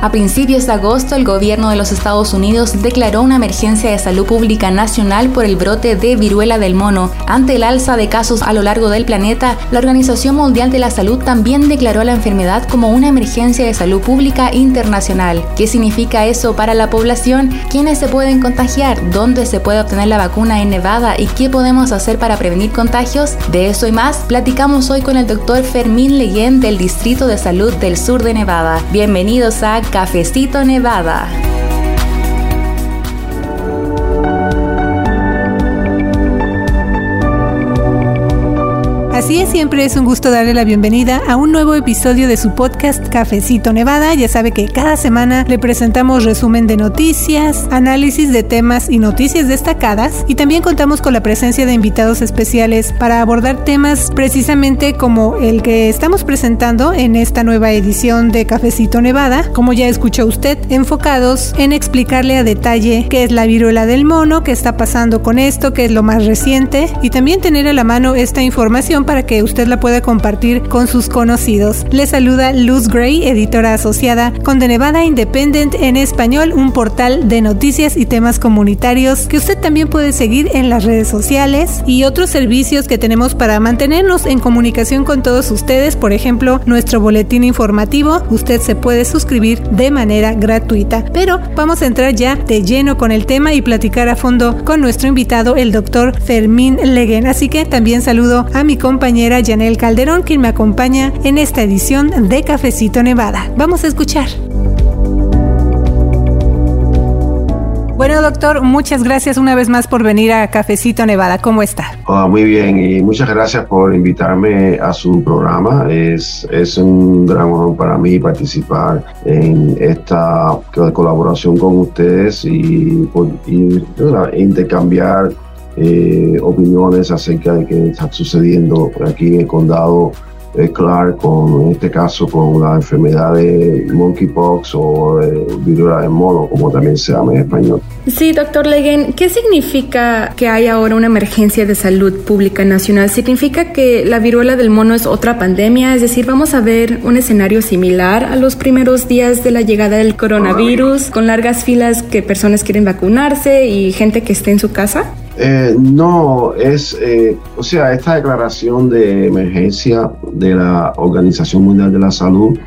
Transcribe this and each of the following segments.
A principios de agosto, el gobierno de los Estados Unidos declaró una emergencia de salud pública nacional por el brote de viruela del mono. Ante el alza de casos a lo largo del planeta, la Organización Mundial de la Salud también declaró la enfermedad como una emergencia de salud pública internacional. ¿Qué significa eso para la población? ¿Quiénes se pueden contagiar? ¿Dónde se puede obtener la vacuna en Nevada? ¿Y qué podemos hacer para prevenir contagios? De eso y más, platicamos hoy con el doctor Fermín Leguén del Distrito de Salud del Sur de Nevada. Bienvenidos a Cafecito Nevada. Así es, siempre es un gusto darle la bienvenida a un nuevo episodio de su podcast Cafecito Nevada. Ya sabe que cada semana le presentamos resumen de noticias, análisis de temas y noticias destacadas y también contamos con la presencia de invitados especiales para abordar temas precisamente como el que estamos presentando en esta nueva edición de Cafecito Nevada, como ya escuchó usted, enfocados en explicarle a detalle qué es la viruela del mono, qué está pasando con esto, qué es lo más reciente y también tener a la mano esta información para que usted la pueda compartir con sus conocidos. Le saluda Luz Gray, editora asociada con The Nevada Independent en español, un portal de noticias y temas comunitarios que usted también puede seguir en las redes sociales y otros servicios que tenemos para mantenernos en comunicación con todos ustedes. Por ejemplo, nuestro boletín informativo, usted se puede suscribir de manera gratuita. Pero vamos a entrar ya de lleno con el tema y platicar a fondo con nuestro invitado, el doctor Fermín Leguen. Así que también saludo a mi compañero compañera Janel Calderón, quien me acompaña en esta edición de Cafecito Nevada. Vamos a escuchar. Bueno, doctor, muchas gracias una vez más por venir a Cafecito Nevada. ¿Cómo está? Hola, muy bien y muchas gracias por invitarme a su programa. Es, es un gran honor para mí participar en esta colaboración con ustedes y, por, intercambiar eh, opiniones acerca de qué está sucediendo aquí en el condado de Clark, con, en este caso con la enfermedad de monkeypox o eh, viruela del mono, como también se llama en español. Sí, doctor Leguen, ¿qué significa que hay ahora una emergencia de salud pública nacional? ¿Significa que la viruela del mono es otra pandemia? Es decir, vamos a ver un escenario similar a los primeros días de la llegada del coronavirus, con largas filas que personas quieren vacunarse y gente que esté en su casa? Eh, no, es, eh, o sea, esta declaración de emergencia de la Organización Mundial de la Salud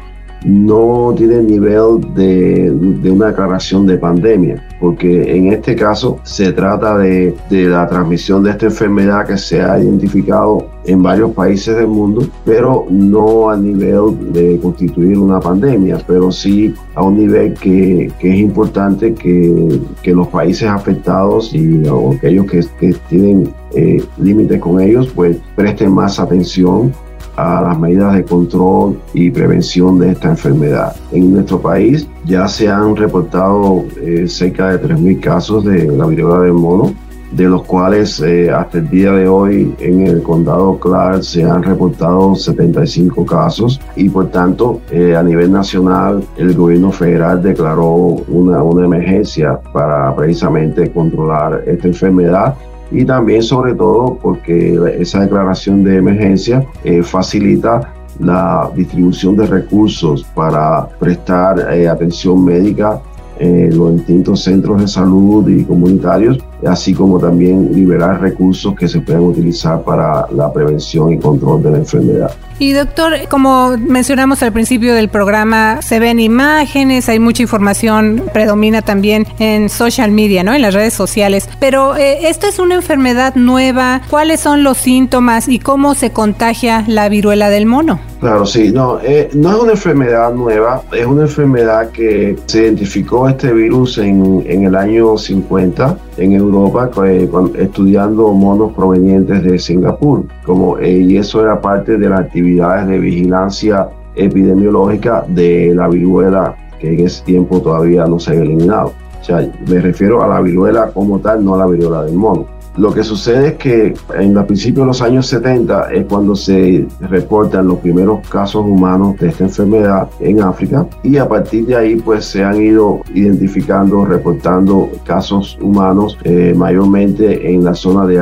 no tiene el nivel de, una declaración de pandemia, porque en este caso se trata de, la transmisión de esta enfermedad que se ha identificado en varios países del mundo, pero no a nivel de constituir una pandemia, pero sí a un nivel que, es importante que, los países afectados y aquellos que, tienen eh, límites con ellos, pues presten más atención a las medidas de control y prevención de esta enfermedad. En nuestro país ya se han reportado eh, cerca de 3.000 casos de la viruela del mono, de los cuales eh, hasta el día de hoy en el condado Clark se han reportado 75 casos y por tanto eh, a nivel nacional el gobierno federal declaró una, una emergencia para precisamente controlar esta enfermedad y también sobre todo porque esa declaración de emergencia eh, facilita la distribución de recursos para prestar eh, atención médica en los distintos centros de salud y comunitarios, así como también liberar recursos que se pueden utilizar para la prevención y control de la enfermedad. Y doctor, como mencionamos al principio del programa, se ven imágenes, hay mucha información, predomina también en social media, ¿no? En las redes sociales. Pero eh, esta es una enfermedad nueva. ¿Cuáles son los síntomas y cómo se contagia la viruela del mono? Claro, sí, no, eh, no es una enfermedad nueva, es una enfermedad que se identificó este virus en, en el año 50 en Europa eh, estudiando monos provenientes de Singapur, como, y eso era parte de la actividad de vigilancia epidemiológica de la viruela que en ese tiempo todavía no se había eliminado. O sea, me refiero a la viruela como tal, no a la viruela del mono. Lo que sucede es que en el principio de los años 70 es cuando se reportan los primeros casos humanos de esta enfermedad en África. Y a partir de ahí pues se han ido identificando, reportando casos humanos eh, mayormente en la zona de,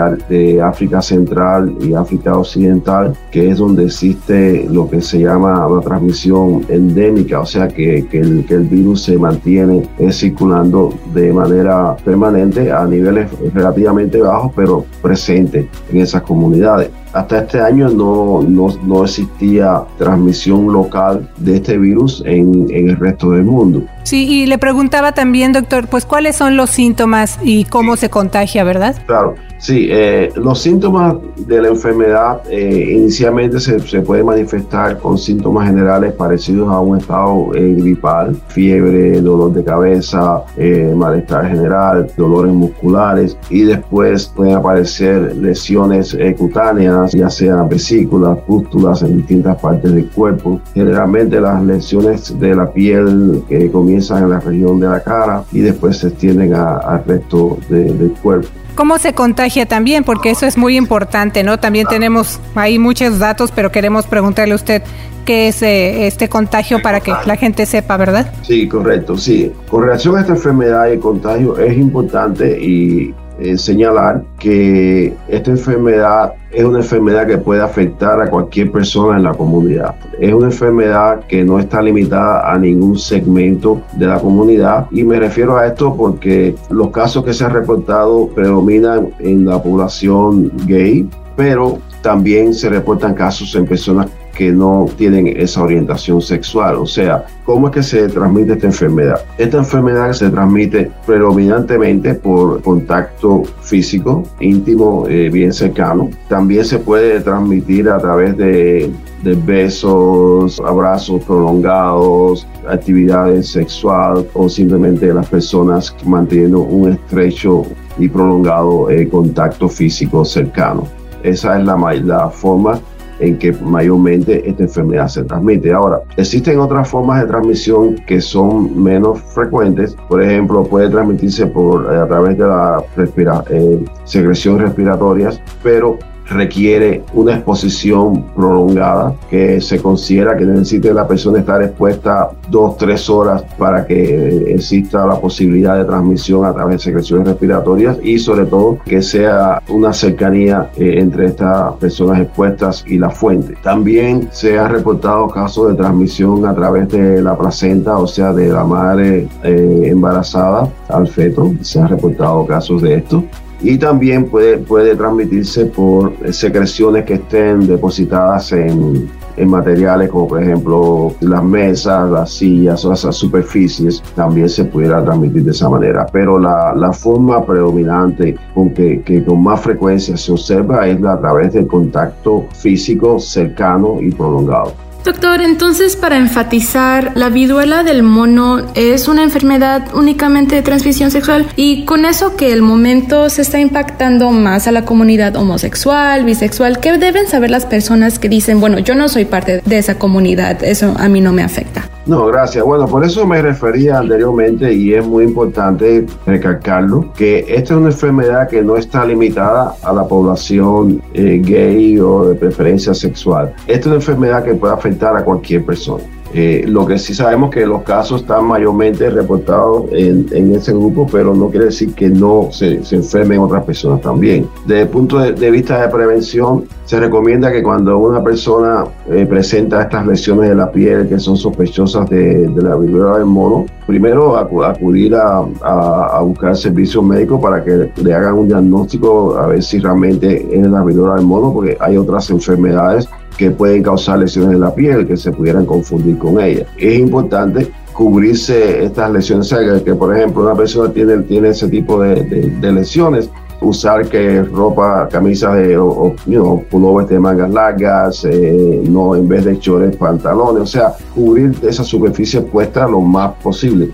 África Central y África Occidental, que es donde existe lo que se llama una transmisión endémica, o sea que, que el virus se mantiene eh, circulando de manera permanente a niveles relativamente bajos pero presente en esas comunidades. Hasta este año no, no, no existía transmisión local de este virus en, en, el resto del mundo. Sí, y le preguntaba también, doctor, pues cuáles son los síntomas y cómo se contagia, ¿verdad? Claro, sí, eh, los síntomas de la enfermedad eh, inicialmente se, se, puede manifestar con síntomas generales parecidos a un estado eh, gripal, fiebre, dolor de cabeza, eh, malestar general, dolores musculares y después pueden aparecer lesiones eh, cutáneas ya sean vesículas, pústulas en distintas partes del cuerpo. Generalmente las lesiones de la piel que comienzan en la región de la cara y después se extienden al resto del cuerpo cómo se contagia también, porque eso es muy importante, ¿no? También tenemos ahí muchos datos, pero queremos preguntarle a usted qué es eh, este contagio para que la gente sepa, ¿verdad? Sí, correcto, sí. Con relación a esta enfermedad y contagio es importante y eh, señalar que esta enfermedad es una enfermedad que puede afectar a cualquier persona en la comunidad. Es una enfermedad que no está limitada a ningún segmento de la comunidad y me refiero a esto porque los casos que se han reportado predominan en la población gay, pero también se reportan casos en personas que no tienen esa orientación sexual. O sea, ¿cómo es que se transmite esta enfermedad? Esta enfermedad se transmite predominantemente por contacto físico, íntimo, eh, bien cercano. También se puede transmitir a través de, besos, abrazos prolongados, actividades sexual o simplemente las personas manteniendo un estrecho y prolongado eh, contacto físico cercano. Esa es la, la forma en que mayormente esta enfermedad se transmite. Ahora, existen otras formas de transmisión que son menos frecuentes. Por ejemplo, puede transmitirse por, eh, a través de la respira, eh, secreción respiratorias, pero requiere una exposición prolongada que se considera que necesite la persona estar expuesta dos, tres horas para que exista la posibilidad de transmisión a través de secreciones respiratorias y sobre todo que sea una cercanía eh, entre estas personas expuestas y la fuente. También se han reportado casos de transmisión a través de la placenta, o sea, de la madre eh, embarazada al feto. Se han reportado casos de esto y también puede, puede transmitirse por secreciones que estén depositadas en, en materiales como por ejemplo las mesas, las sillas o esas superficies, también se pudiera transmitir de esa manera. Pero la, la forma predominante con que, que, con más frecuencia se observa es a través del contacto físico cercano y prolongado. Doctor, entonces para enfatizar, la viruela del mono es una enfermedad únicamente de transmisión sexual y con eso que el momento se está impactando más a la comunidad homosexual, bisexual, ¿qué deben saber las personas que dicen, bueno, yo no soy parte de esa comunidad, eso a mí no me afecta? No, gracias. Bueno, por eso me refería anteriormente y es muy importante recalcarlo, que esta es una enfermedad que no está limitada a la población eh, gay o de preferencia sexual. Esta es una enfermedad que puede afectar a cualquier persona. Eh, lo que sí sabemos que los casos están mayormente reportados en, en ese grupo, pero no quiere decir que no se, se enfermen otras personas también. Desde el punto de, vista de prevención, se recomienda que cuando una persona eh, presenta estas lesiones de la piel que son sospechosas de, de la viruela del mono, primero acudir a, a, a, buscar servicios médicos para que le hagan un diagnóstico a ver si realmente es la viruela del mono, porque hay otras enfermedades que pueden causar lesiones en la piel que se pudieran confundir con ella. Es importante cubrirse estas lesiones, que, por ejemplo una persona tiene, tiene ese tipo de, de, lesiones, usar que ropa, camisas de, o, pullovers de mangas largas, eh, no en vez de chores, pantalones, o sea, cubrir esa superficie puesta lo más posible.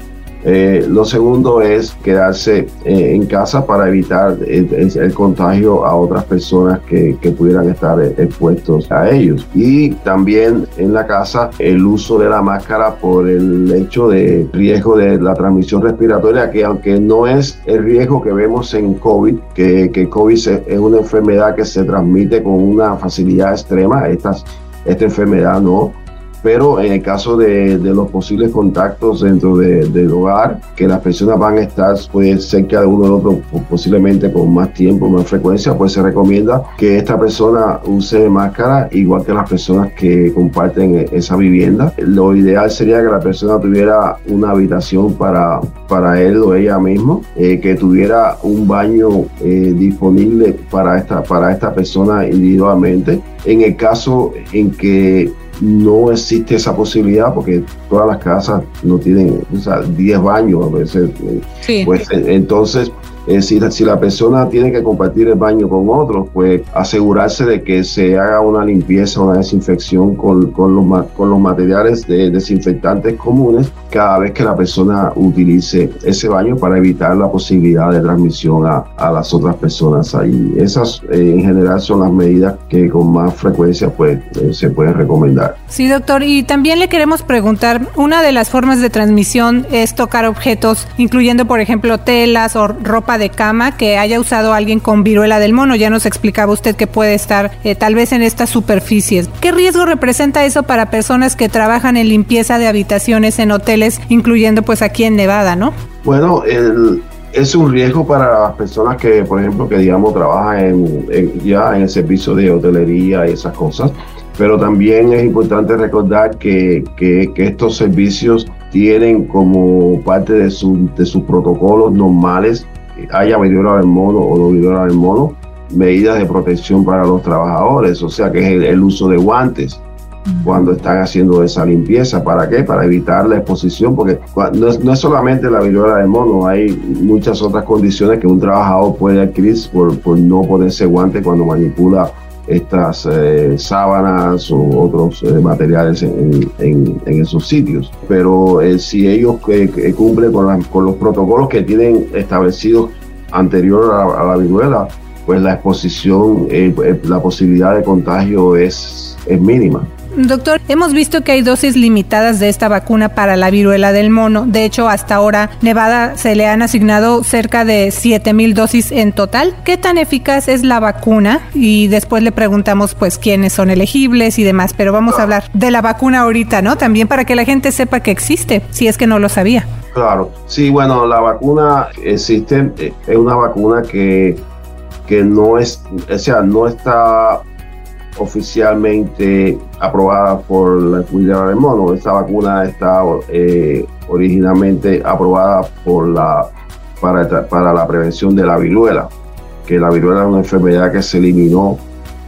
Eh, lo segundo es quedarse eh, en casa para evitar el, contagio a otras personas que, que, pudieran estar expuestos a ellos. Y también en la casa el uso de la máscara por el hecho de riesgo de la transmisión respiratoria, que aunque no es el riesgo que vemos en COVID, que, que COVID es una enfermedad que se transmite con una facilidad extrema, esta, esta enfermedad no pero en el caso de, los posibles contactos dentro del hogar, que las personas van a estar pues, cerca de uno del otro posiblemente con más tiempo, más frecuencia, pues se recomienda que esta persona use máscara igual que las personas que comparten esa vivienda. Lo ideal sería que la persona tuviera una habitación para, para él o ella mismo, eh, que tuviera un baño eh, disponible para esta, para esta persona individualmente. En el caso en que no existe esa posibilidad porque todas las casas no tienen o sea, 10 baños a veces. Eh, pues entonces eh, si, la persona tiene que compartir el baño con otros, pues asegurarse de que se haga una limpieza, una desinfección con, con, los, con los materiales de, desinfectantes comunes cada vez que la persona utilice ese baño para evitar la posibilidad de transmisión a, a las otras personas ahí. Esas eh, en general son las medidas que con más frecuencia pues eh, se pueden recomendar. Sí, doctor. Y también le queremos preguntar, una de las formas de transmisión es tocar objetos, incluyendo por ejemplo telas o ropa de cama que haya usado alguien con viruela del mono. Ya nos explicaba usted que puede estar eh, tal vez en estas superficies. ¿Qué riesgo representa eso para personas que trabajan en limpieza de habitaciones en hoteles, incluyendo pues aquí en Nevada, no? Bueno, es un riesgo para las personas que, por ejemplo, que digamos trabajan en, ya en el servicio de hotelería y esas cosas. Pero también es importante recordar que, que, estos servicios tienen como parte de, su, de sus protocolos normales haya viruela del mono o no viruela del mono, medidas de protección para los trabajadores, o sea que es el, uso de guantes cuando están haciendo esa limpieza. ¿Para qué? Para evitar la exposición, porque no es, no es, solamente la viruela del mono, hay muchas otras condiciones que un trabajador puede adquirir por, por no ponerse guante cuando manipula estas eh, sábanas o otros eh, materiales en, en, esos sitios. Pero eh, si ellos cumplen con, con, los protocolos que tienen establecidos anterior a, a la viruela, pues la exposición, la posibilidad de contagio es, es mínima. Doctor, hemos visto que hay dosis limitadas de esta vacuna para la viruela del mono. De hecho, hasta ahora Nevada se le han asignado cerca de 7 mil dosis en total. ¿Qué tan eficaz es la vacuna? Y después le preguntamos pues quiénes son elegibles y demás. Pero vamos a hablar de la vacuna ahorita, ¿no? También para que la gente sepa que existe, si es que no lo sabía. Claro, sí, bueno, la vacuna existe, eh, es una vacuna que, que no es, o sea, no está oficialmente aprobada por la Comunidad del Mono. Esta vacuna está eh, originalmente aprobada para, la prevención de la viruela, que la viruela es una enfermedad que se eliminó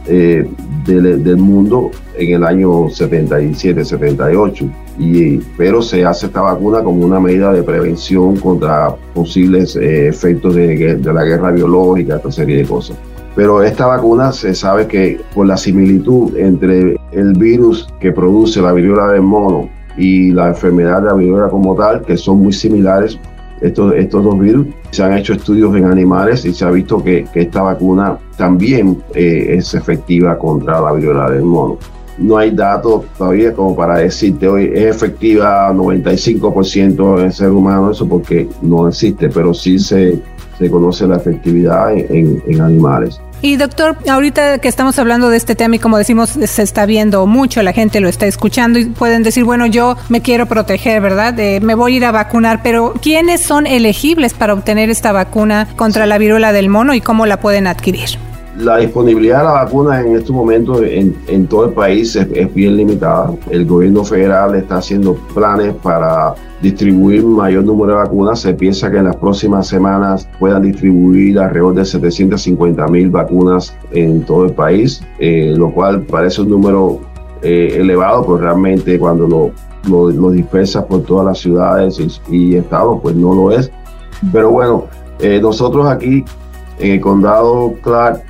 eh, del, mundo en el año 77-78. Y, pero se hace esta vacuna como una medida de prevención contra posibles eh, efectos de la guerra biológica, esta serie de cosas. Pero esta vacuna se sabe que por la similitud entre el virus que produce la viruela del mono y la enfermedad de la viruela como tal, que son muy similares, estos, estos dos virus, se han hecho estudios en animales y se ha visto que, esta vacuna también eh, es efectiva contra la viruela del mono. No hay datos todavía como para decirte hoy es efectiva 95% en ser humano, eso porque no existe, pero sí se, se conoce la efectividad en, en animales. Y doctor, ahorita que estamos hablando de este tema y como decimos, se está viendo mucho, la gente lo está escuchando y pueden decir, bueno, yo me quiero proteger, ¿verdad? me voy a ir a vacunar, pero ¿quiénes son elegibles para obtener esta vacuna contra la viruela del mono y cómo la pueden adquirir? La disponibilidad de la vacuna en estos momentos en, en todo el país es, bien limitada. El gobierno federal está haciendo planes para distribuir mayor número de vacunas. Se piensa que en las próximas semanas puedan distribuir alrededor de 750 mil vacunas en todo el país, eh, lo cual parece un número eh, elevado, pues realmente cuando lo, lo, lo, dispersas por todas las ciudades y, estados, pues no lo es. Pero bueno, eh, nosotros aquí en el condado Clark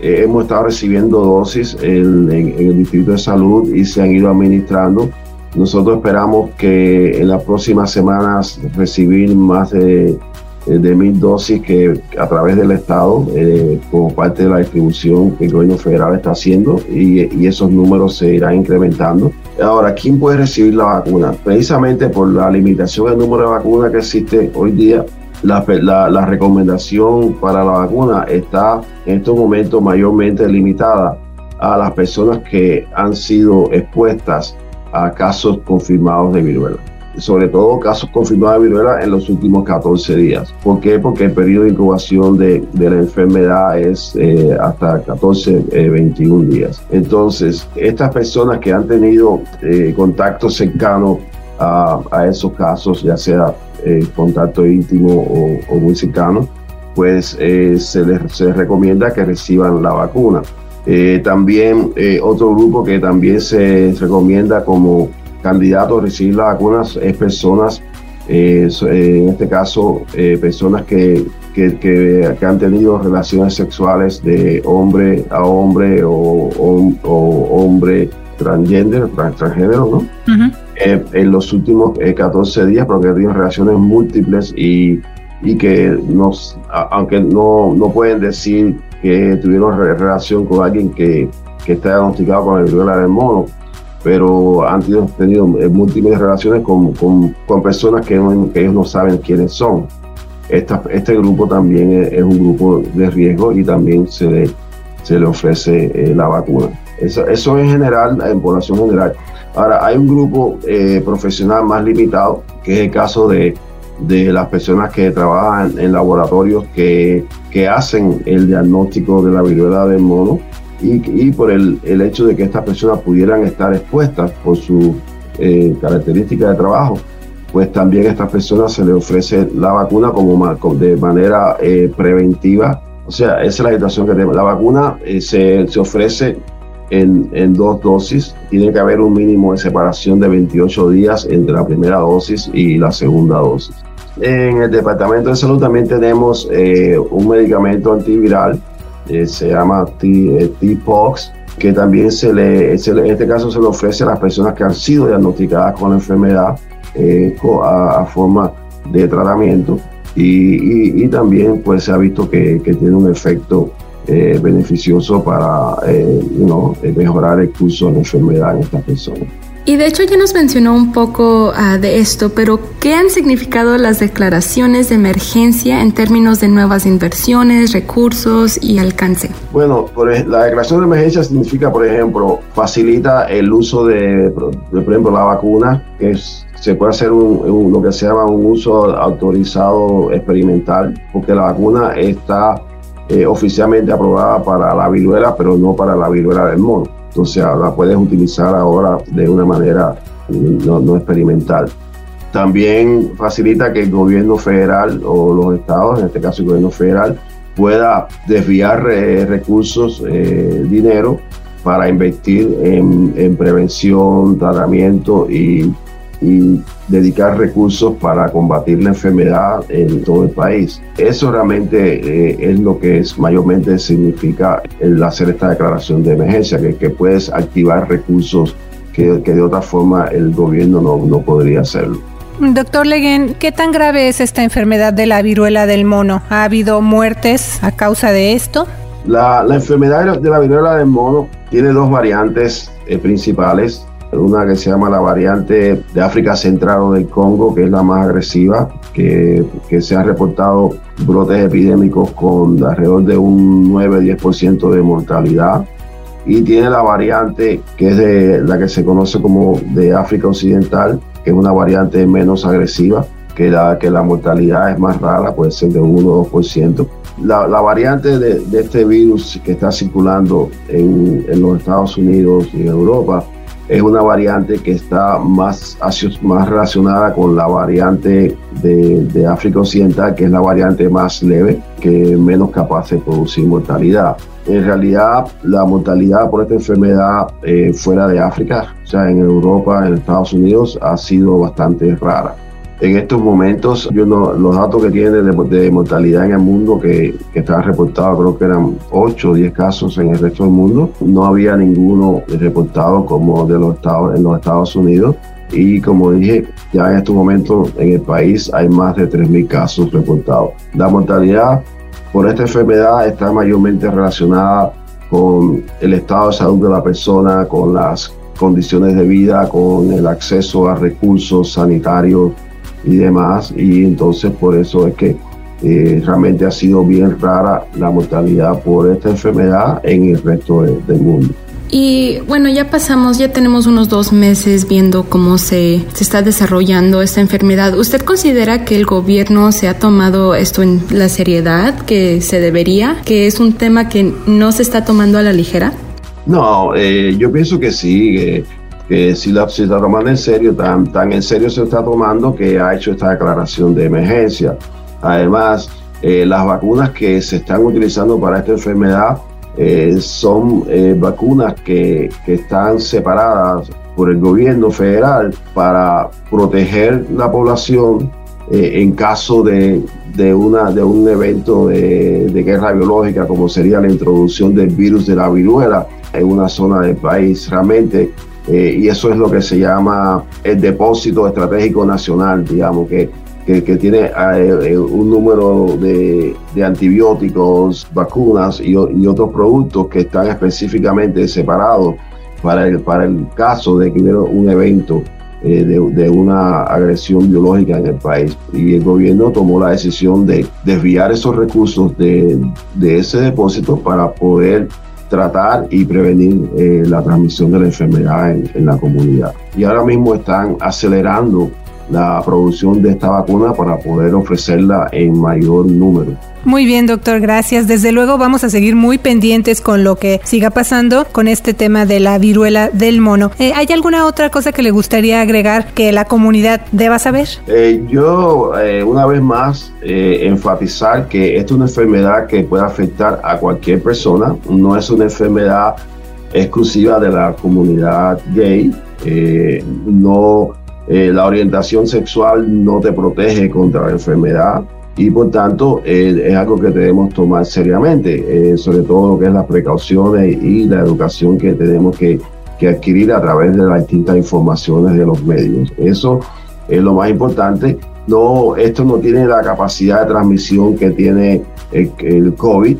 eh, hemos estado recibiendo dosis en, el Distrito de Salud y se han ido administrando Nosotros esperamos que en las próximas semanas recibir más de, de mil dosis que a través del Estado, eh, como parte de la distribución que el gobierno federal está haciendo, y, y, esos números se irán incrementando. Ahora, ¿quién puede recibir la vacuna? Precisamente por la limitación del número de vacunas que existe hoy día, la, la, la, recomendación para la vacuna está en estos momentos mayormente limitada a las personas que han sido expuestas a casos confirmados de viruela. Sobre todo casos confirmados de viruela en los últimos 14 días. ¿Por qué? Porque el periodo de incubación de, de la enfermedad es eh, hasta 14, eh, 21 días. Entonces, estas personas que han tenido eh, contacto cercano a, a, esos casos, ya sea eh, contacto íntimo o, muy cercano, pues eh, se les, se, recomienda que reciban la vacuna. Eh, también otro grupo que también se recomienda como candidato a recibir la vacuna es personas, en este caso, personas que, que, que, han tenido relaciones sexuales de hombre a hombre o, hombre transgender, transgénero, ¿no? Uh. Eh, en los últimos eh, 14 días, porque han tenido relaciones múltiples y, y que nos, a, aunque no, no pueden decir que tuvieron re relación con alguien que, que está diagnosticado con el viruela del mono, pero han tenido, tenido múltiples relaciones con, con, con personas que, no, que, ellos no saben quiénes son. Esta, este grupo también es, es, un grupo de riesgo y también se le, se le ofrece eh, la vacuna. Eso, eso en general, en población general. Ahora, hay un grupo eh, profesional más limitado, que es el caso de, de las personas que trabajan en laboratorios que, que, hacen el diagnóstico de la viruela del mono y, y por el, el, hecho de que estas personas pudieran estar expuestas por su eh, característica de trabajo, pues también a estas personas se les ofrece la vacuna como de manera eh, preventiva. O sea, esa es la situación que tenemos. La vacuna eh, se, se ofrece en, en, dos dosis. Tiene que haber un mínimo de separación de 28 días entre la primera dosis y la segunda dosis. En el Departamento de Salud también tenemos eh, un medicamento antiviral, eh, se llama T-Pox, que también se le, se le, en este caso se le ofrece a las personas que han sido diagnosticadas con la enfermedad eh, a, a, forma de tratamiento. Y, y, y, también pues se ha visto que, que tiene un efecto eh, beneficioso para eh, you know, mejorar el curso de la enfermedad en estas personas. Y de hecho ya nos mencionó un poco uh, de esto, pero ¿qué han significado las declaraciones de emergencia en términos de nuevas inversiones, recursos y alcance? Bueno, por, la declaración de emergencia significa, por ejemplo, facilita el uso de, de por ejemplo, la vacuna, que es, se puede hacer un, un, lo que se llama un uso autorizado experimental, porque la vacuna está eh, oficialmente aprobada para la viruela, pero no para la viruela del mono. Entonces la puedes utilizar ahora de una manera no, experimental. También facilita que el gobierno federal o los estados, en este caso el gobierno federal, pueda desviar eh, recursos, eh, dinero, para invertir en, en prevención, tratamiento y y dedicar recursos para combatir la enfermedad en todo el país. Eso realmente eh, es lo que es, mayormente significa el hacer esta declaración de emergencia, que, que puedes activar recursos que, que, de otra forma el gobierno no, no podría hacerlo. Doctor Leguen, ¿qué tan grave es esta enfermedad de la viruela del mono? ¿Ha habido muertes a causa de esto? La, la enfermedad de la viruela del mono tiene dos variantes eh, principales una que se llama la variante de África Central o del Congo, que es la más agresiva, que, que se han reportado brotes epidémicos con alrededor de un 9-10% de mortalidad. Y tiene la variante que es de la que se conoce como de África Occidental, que es una variante menos agresiva, que la, que la mortalidad es más rara, puede ser de 1 o 2%. La, la variante de, de, este virus que está circulando en, en los Estados Unidos y en Europa es una variante que está más, más relacionada con la variante de, África Occidental, que es la variante más leve, que es menos capaz de producir mortalidad. En realidad, la mortalidad por esta enfermedad eh, fuera de África, o sea, en Europa, en Estados Unidos, ha sido bastante rara en estos momentos, yo no, los datos que tienen de, mortalidad en el mundo, que, que estaban reportados, creo que eran 8 o 10 casos en el resto del mundo, no había ninguno reportado como de los Estados, en los Estados Unidos. y como dije, ya en estos momentos en el país hay más de 3.000 casos reportados. La mortalidad por esta enfermedad está mayormente relacionada con el estado de salud de la persona, con las condiciones de vida, con el acceso a recursos sanitarios y demás. Y entonces por eso es que eh, realmente ha sido bien rara la mortalidad por esta enfermedad en el resto del mundo. Y bueno, ya pasamos, ya tenemos unos dos meses viendo cómo se, se, está desarrollando esta enfermedad. ¿Usted considera que el gobierno se ha tomado esto en la seriedad que se debería? ¿Que es un tema que no se está tomando a la ligera? No, eh, yo pienso que sí, que, que si la, se está tomando en serio, tan, tan en serio se está tomando que ha hecho esta declaración de emergencia. Además, eh, las vacunas que se están utilizando para esta enfermedad eh, son eh, vacunas que, que, están separadas por el gobierno federal para proteger la población en caso de, de, una, de un evento de, de, guerra biológica, como sería la introducción del virus de la viruela en una zona del país. Realmente y eso es lo que se llama el depósito estratégico nacional, digamos, que que, tiene eh, un número de, antibióticos, vacunas y, otros productos que están específicamente separados para el, para el caso de que hubiera un evento eh, de, una agresión biológica en el país. Y el gobierno tomó la decisión de desviar esos recursos de, ese depósito para poder tratar y prevenir eh, la transmisión de la enfermedad en, en, la comunidad. Y ahora mismo están acelerando la producción de esta vacuna para poder ofrecerla en mayor número. Muy bien, doctor, gracias. Desde luego vamos a seguir muy pendientes con lo que siga pasando con este tema de la viruela del mono. Eh, ¿Hay alguna otra cosa que le gustaría agregar que la comunidad deba saber? Eh, yo, eh, una vez más, enfatizar que esta es una enfermedad que puede afectar a cualquier persona, no es una enfermedad exclusiva de la comunidad gay, no eh, la orientación sexual no te protege contra la enfermedad y por tanto eh, es algo que debemos tomar seriamente, eh, sobre todo lo que es las precauciones y la educación que tenemos que, que, adquirir a través de las distintas informaciones de los medios. Eso es lo más importante. No, esto no tiene la capacidad de transmisión que tiene el, el COVID,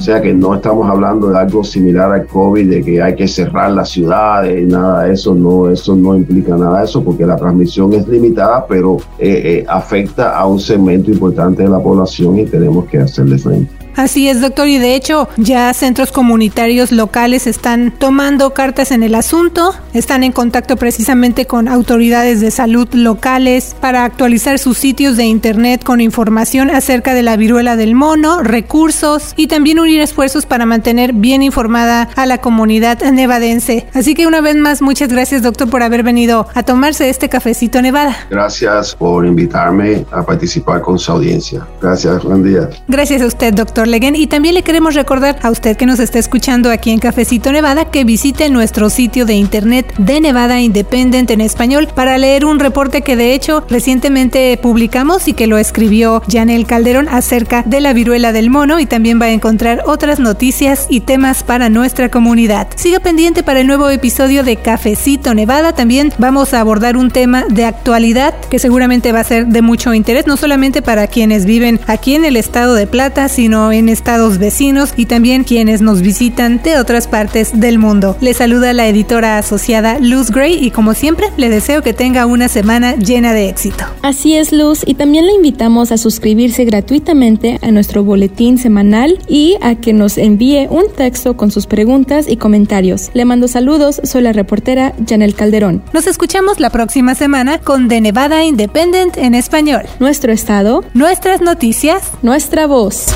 o sea que no estamos hablando de algo similar al COVID, de que hay que cerrar las ciudades, nada de eso, no, eso no implica nada de eso, porque la transmisión es limitada, pero eh, eh, afecta a un segmento importante de la población y tenemos que hacerle frente. Así es, doctor, y de hecho ya centros comunitarios locales están tomando cartas en el asunto, están en contacto precisamente con autoridades de salud locales para actualizar sus sitios de internet con información acerca de la viruela del mono, recursos y también unir esfuerzos para mantener bien informada a la comunidad nevadense. Así que una vez más, muchas gracias, doctor, por haber venido a tomarse este cafecito Nevada. Gracias por invitarme a participar con su audiencia. Gracias, buen día. Gracias a usted, doctor. Y también le queremos recordar a usted que nos está escuchando aquí en Cafecito Nevada que visite nuestro sitio de internet de Nevada Independent en español para leer un reporte que de hecho recientemente publicamos y que lo escribió Janel Calderón acerca de la viruela del mono y también va a encontrar otras noticias y temas para nuestra comunidad. Siga pendiente para el nuevo episodio de Cafecito Nevada. También vamos a abordar un tema de actualidad que seguramente va a ser de mucho interés, no solamente para quienes viven aquí en el estado de Plata, sino en estados vecinos y también quienes nos visitan de otras partes del mundo. Le saluda la editora asociada Luz Gray y como siempre le deseo que tenga una semana llena de éxito. Así es Luz y también le invitamos a suscribirse gratuitamente a nuestro boletín semanal y a que nos envíe un texto con sus preguntas y comentarios. Le mando saludos, soy la reportera Janel Calderón. Nos escuchamos la próxima semana con The Nevada Independent en español. Nuestro estado, nuestras noticias, nuestra voz.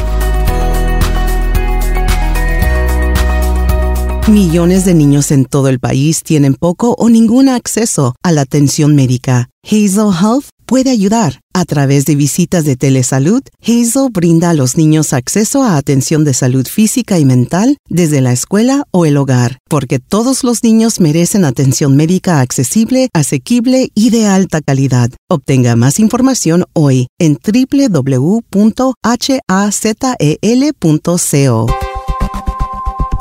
Millones de niños en todo el país tienen poco o ningún acceso a la atención médica. Hazel Health puede ayudar. A través de visitas de telesalud, Hazel brinda a los niños acceso a atención de salud física y mental desde la escuela o el hogar, porque todos los niños merecen atención médica accesible, asequible y de alta calidad. Obtenga más información hoy en www.hazel.co.